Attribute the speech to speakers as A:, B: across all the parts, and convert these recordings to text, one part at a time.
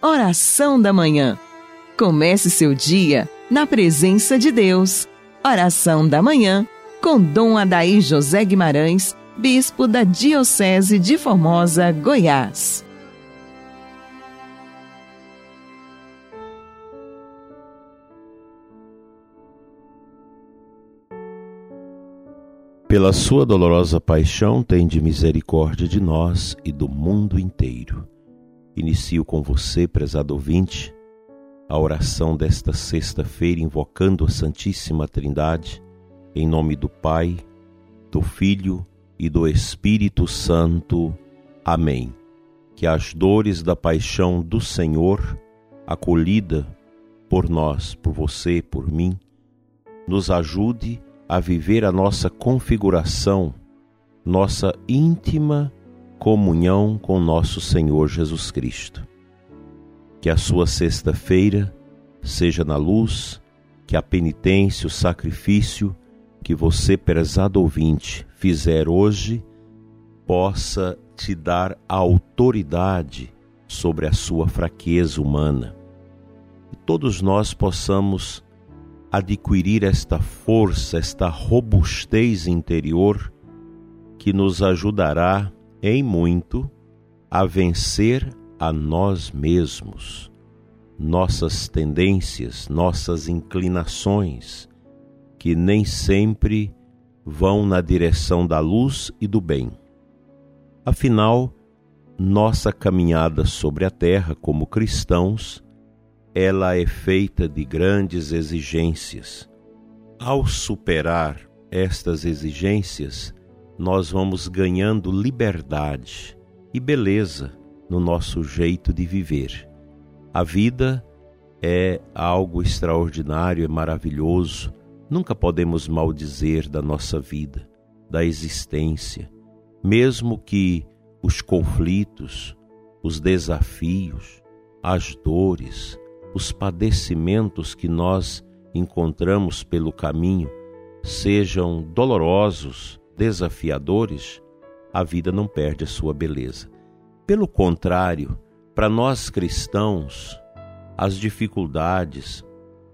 A: Oração da Manhã. Comece seu dia na presença de Deus. Oração da Manhã com Dom Adaí José Guimarães, Bispo da Diocese de Formosa, Goiás.
B: Pela sua dolorosa paixão, tende misericórdia de nós e do mundo inteiro. Inicio com você, prezado ouvinte, a oração desta sexta-feira, invocando a Santíssima Trindade, em nome do Pai, do Filho e do Espírito Santo. Amém. Que as dores da paixão do Senhor, acolhida por nós, por você, por mim, nos ajude a viver a nossa configuração, nossa íntima comunhão com nosso Senhor Jesus Cristo. Que a sua sexta-feira seja na luz, que a penitência, o sacrifício que você, prezado ouvinte, fizer hoje, possa te dar autoridade sobre a sua fraqueza humana. E todos nós possamos adquirir esta força, esta robustez interior que nos ajudará em muito a vencer a nós mesmos, nossas tendências, nossas inclinações, que nem sempre vão na direção da luz e do bem. Afinal, nossa caminhada sobre a terra como cristãos ela é feita de grandes exigências. Ao superar estas exigências, nós vamos ganhando liberdade e beleza no nosso jeito de viver. A vida é algo extraordinário, é maravilhoso. Nunca podemos maldizer da nossa vida, da existência, mesmo que os conflitos, os desafios, as dores, os padecimentos que nós encontramos pelo caminho sejam dolorosos, desafiadores, a vida não perde a sua beleza. Pelo contrário, para nós cristãos, as dificuldades,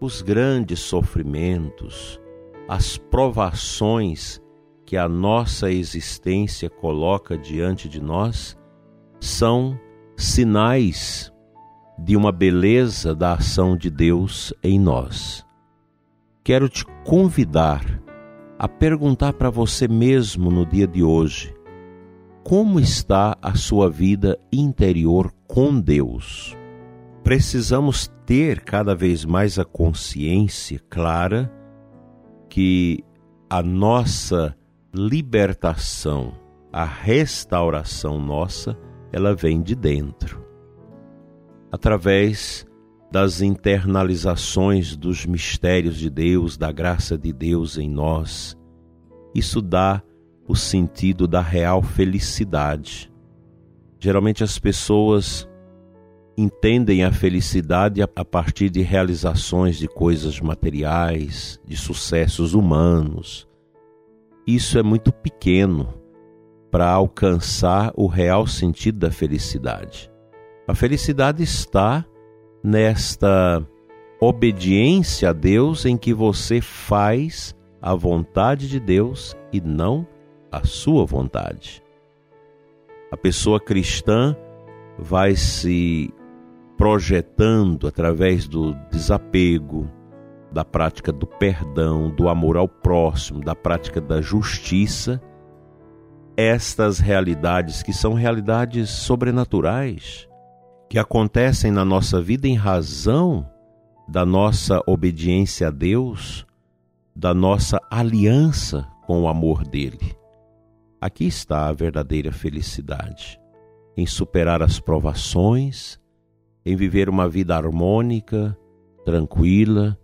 B: os grandes sofrimentos, as provações que a nossa existência coloca diante de nós são sinais de uma beleza da ação de Deus em nós. Quero te convidar a perguntar para você mesmo no dia de hoje: como está a sua vida interior com Deus? Precisamos ter cada vez mais a consciência clara que a nossa libertação, a restauração nossa, ela vem de dentro através das internalizações dos mistérios de Deus, da graça de Deus em nós. Isso dá o sentido da real felicidade. Geralmente as pessoas entendem a felicidade a partir de realizações de coisas materiais, de sucessos humanos. Isso é muito pequeno para alcançar o real sentido da felicidade. A felicidade está nesta obediência a Deus em que você faz a vontade de Deus e não a sua vontade. A pessoa cristã vai se projetando através do desapego, da prática do perdão, do amor ao próximo, da prática da justiça, estas realidades que são realidades sobrenaturais que acontecem na nossa vida em razão da nossa obediência a Deus, da nossa aliança com o amor dele. Aqui está a verdadeira felicidade, em superar as provações, em viver uma vida harmônica, tranquila,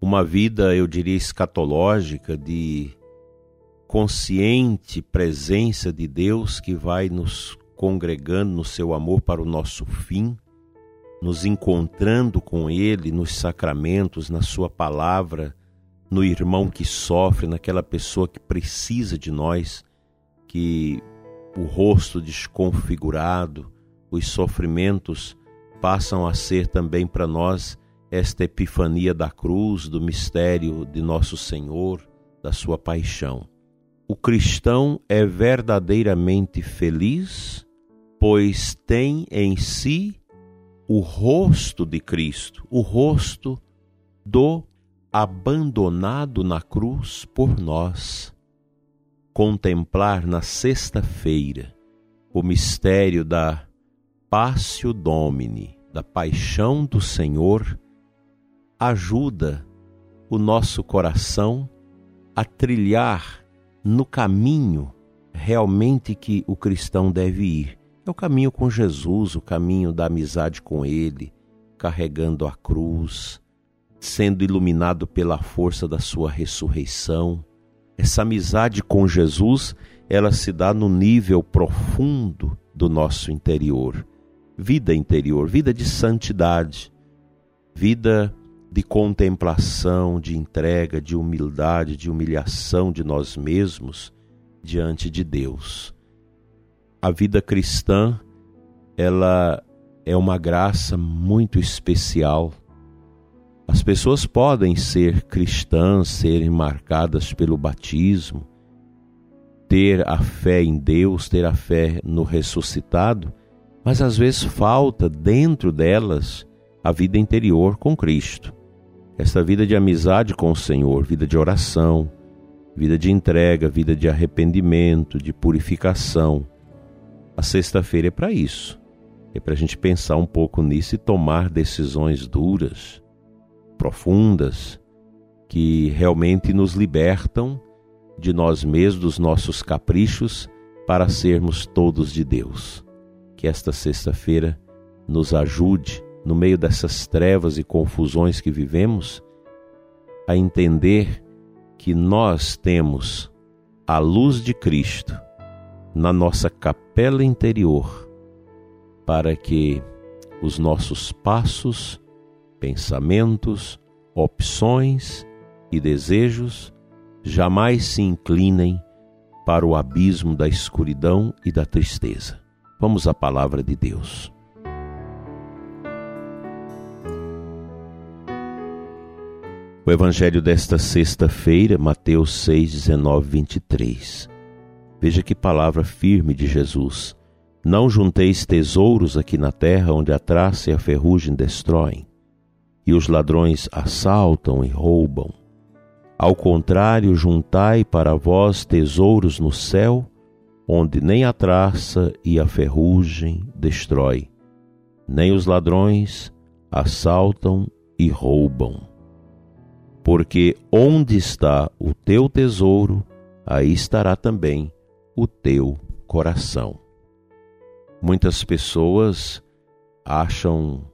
B: uma vida, eu diria, escatológica de consciente presença de Deus que vai nos congregando no seu amor para o nosso fim, nos encontrando com Ele nos sacramentos, na Sua palavra, no irmão que sofre, naquela pessoa que precisa de nós, que o rosto desconfigurado, os sofrimentos passam a ser também para nós esta epifania da cruz, do mistério de nosso Senhor, da sua paixão. O cristão é verdadeiramente feliz, pois tem em si o rosto de Cristo, o rosto do abandonado na cruz por nós. Contemplar na sexta-feira o mistério da Passio Domini, da paixão do Senhor, ajuda o nosso coração a trilhar no caminho realmente que o cristão deve ir. É o caminho com Jesus, o caminho da amizade com Ele, carregando a cruz, sendo iluminado pela força da Sua ressurreição. Essa amizade com Jesus, ela se dá no nível profundo do nosso interior vida interior, vida de santidade, vida de contemplação, de entrega, de humildade, de humilhação de nós mesmos diante de Deus. A vida cristã, ela é uma graça muito especial. As pessoas podem ser cristãs, serem marcadas pelo batismo, ter a fé em Deus, ter a fé no ressuscitado, mas às vezes falta dentro delas a vida interior com Cristo. Essa vida de amizade com o Senhor, vida de oração, vida de entrega, vida de arrependimento, de purificação. A sexta-feira é para isso. É para a gente pensar um pouco nisso e tomar decisões duras, profundas, que realmente nos libertam de nós mesmos, dos nossos caprichos, para sermos todos de Deus que esta sexta-feira nos ajude, no meio dessas trevas e confusões que vivemos, a entender que nós temos a luz de Cristo na nossa capela interior, para que os nossos passos, pensamentos, opções e desejos jamais se inclinem para o abismo da escuridão e da tristeza. Vamos à palavra de Deus. O Evangelho desta sexta-feira, Mateus 6, 19, 23. Veja que palavra firme de Jesus. Não junteis tesouros aqui na terra, onde a traça e a ferrugem destroem, e os ladrões assaltam e roubam. Ao contrário, juntai para vós tesouros no céu, onde nem a traça e a ferrugem destrói, nem os ladrões assaltam e roubam. Porque onde está o teu tesouro, aí estará também o teu coração. Muitas pessoas acham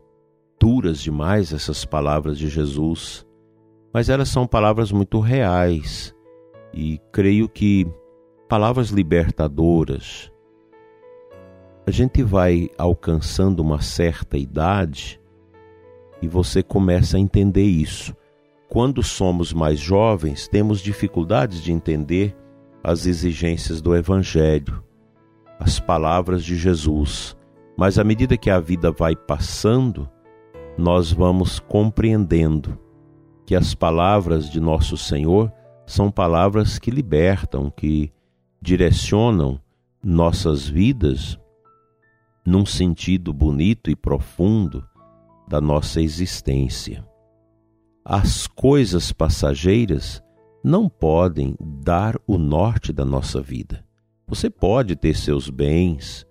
B: duras demais essas palavras de Jesus, mas elas são palavras muito reais e creio que palavras libertadoras, a gente vai alcançando uma certa idade e você começa a entender isso. Quando somos mais jovens, temos dificuldades de entender as exigências do Evangelho, as palavras de Jesus. Mas à medida que a vida vai passando, nós vamos compreendendo que as palavras de nosso Senhor são palavras que libertam, que direcionam nossas vidas num sentido bonito e profundo da nossa existência. As coisas passageiras não podem dar o norte da nossa vida. Você pode ter seus bens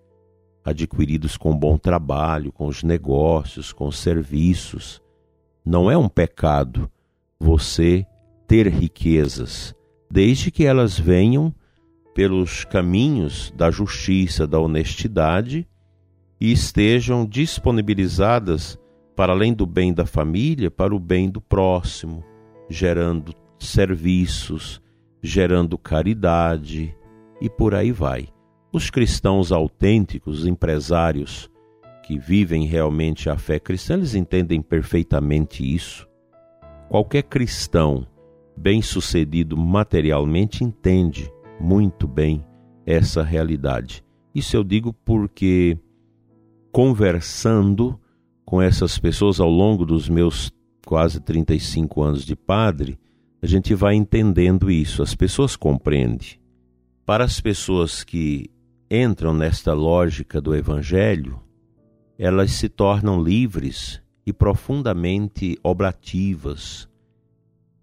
B: adquiridos com bom trabalho, com os negócios, com os serviços. Não é um pecado você ter riquezas, desde que elas venham pelos caminhos da justiça, da honestidade e estejam disponibilizadas para além do bem da família, para o bem do próximo, gerando serviços, gerando caridade e por aí vai. Os cristãos autênticos, empresários que vivem realmente a fé cristã, eles entendem perfeitamente isso. Qualquer cristão bem-sucedido materialmente entende muito bem essa realidade. Isso eu digo porque, conversando com essas pessoas ao longo dos meus quase 35 anos de padre, a gente vai entendendo isso, as pessoas compreendem. Para as pessoas que entram nesta lógica do Evangelho, elas se tornam livres e profundamente oblativas.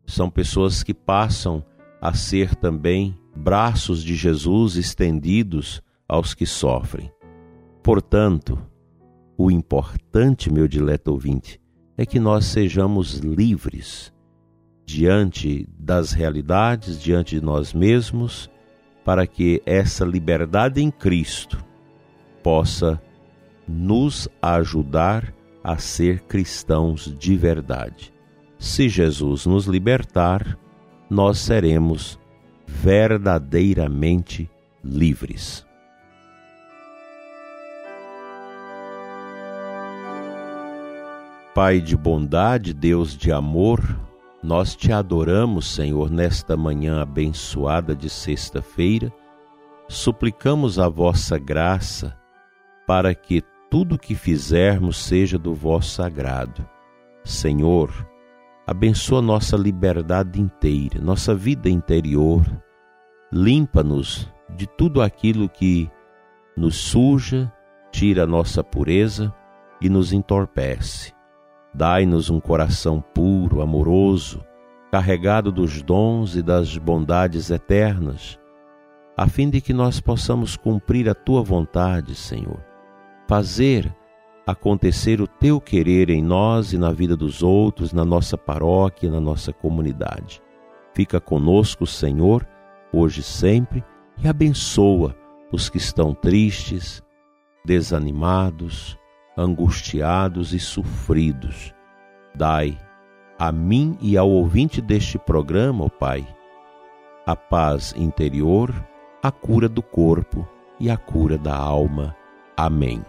B: São pessoas que passam a ser também braços de Jesus estendidos aos que sofrem. Portanto, o importante, meu dileto ouvinte, é que nós sejamos livres diante das realidades, diante de nós mesmos, para que essa liberdade em Cristo possa nos ajudar a ser cristãos de verdade. Se Jesus nos libertar, nós seremos verdadeiramente livres. Pai de bondade, Deus de amor, nós te adoramos, Senhor, nesta manhã abençoada de sexta-feira. Suplicamos a vossa graça para que tudo que fizermos seja do vosso agrado. Senhor, abençoa nossa liberdade inteira, nossa vida interior. Limpa-nos de tudo aquilo que nos suja, tira a nossa pureza e nos entorpece. Dai-nos um coração puro, amoroso, carregado dos dons e das bondades eternas, a fim de que nós possamos cumprir a tua vontade, Senhor. Fazer acontecer o teu querer em nós e na vida dos outros, na nossa paróquia, na nossa comunidade. Fica conosco, Senhor, hoje e sempre, e abençoa os que estão tristes, desanimados, angustiados e sofridos. Dai a mim e ao ouvinte deste programa, ó Pai, a paz interior, a cura do corpo e a cura da alma. Amém.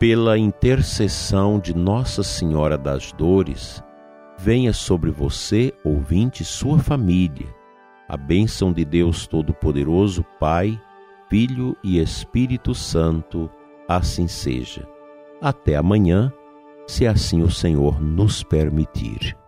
B: Pela intercessão de Nossa Senhora das Dores, venha sobre você, ouvinte, sua família a bênção de Deus Todo-Poderoso, Pai, Filho e Espírito Santo, assim seja. Até amanhã, se assim o Senhor nos permitir.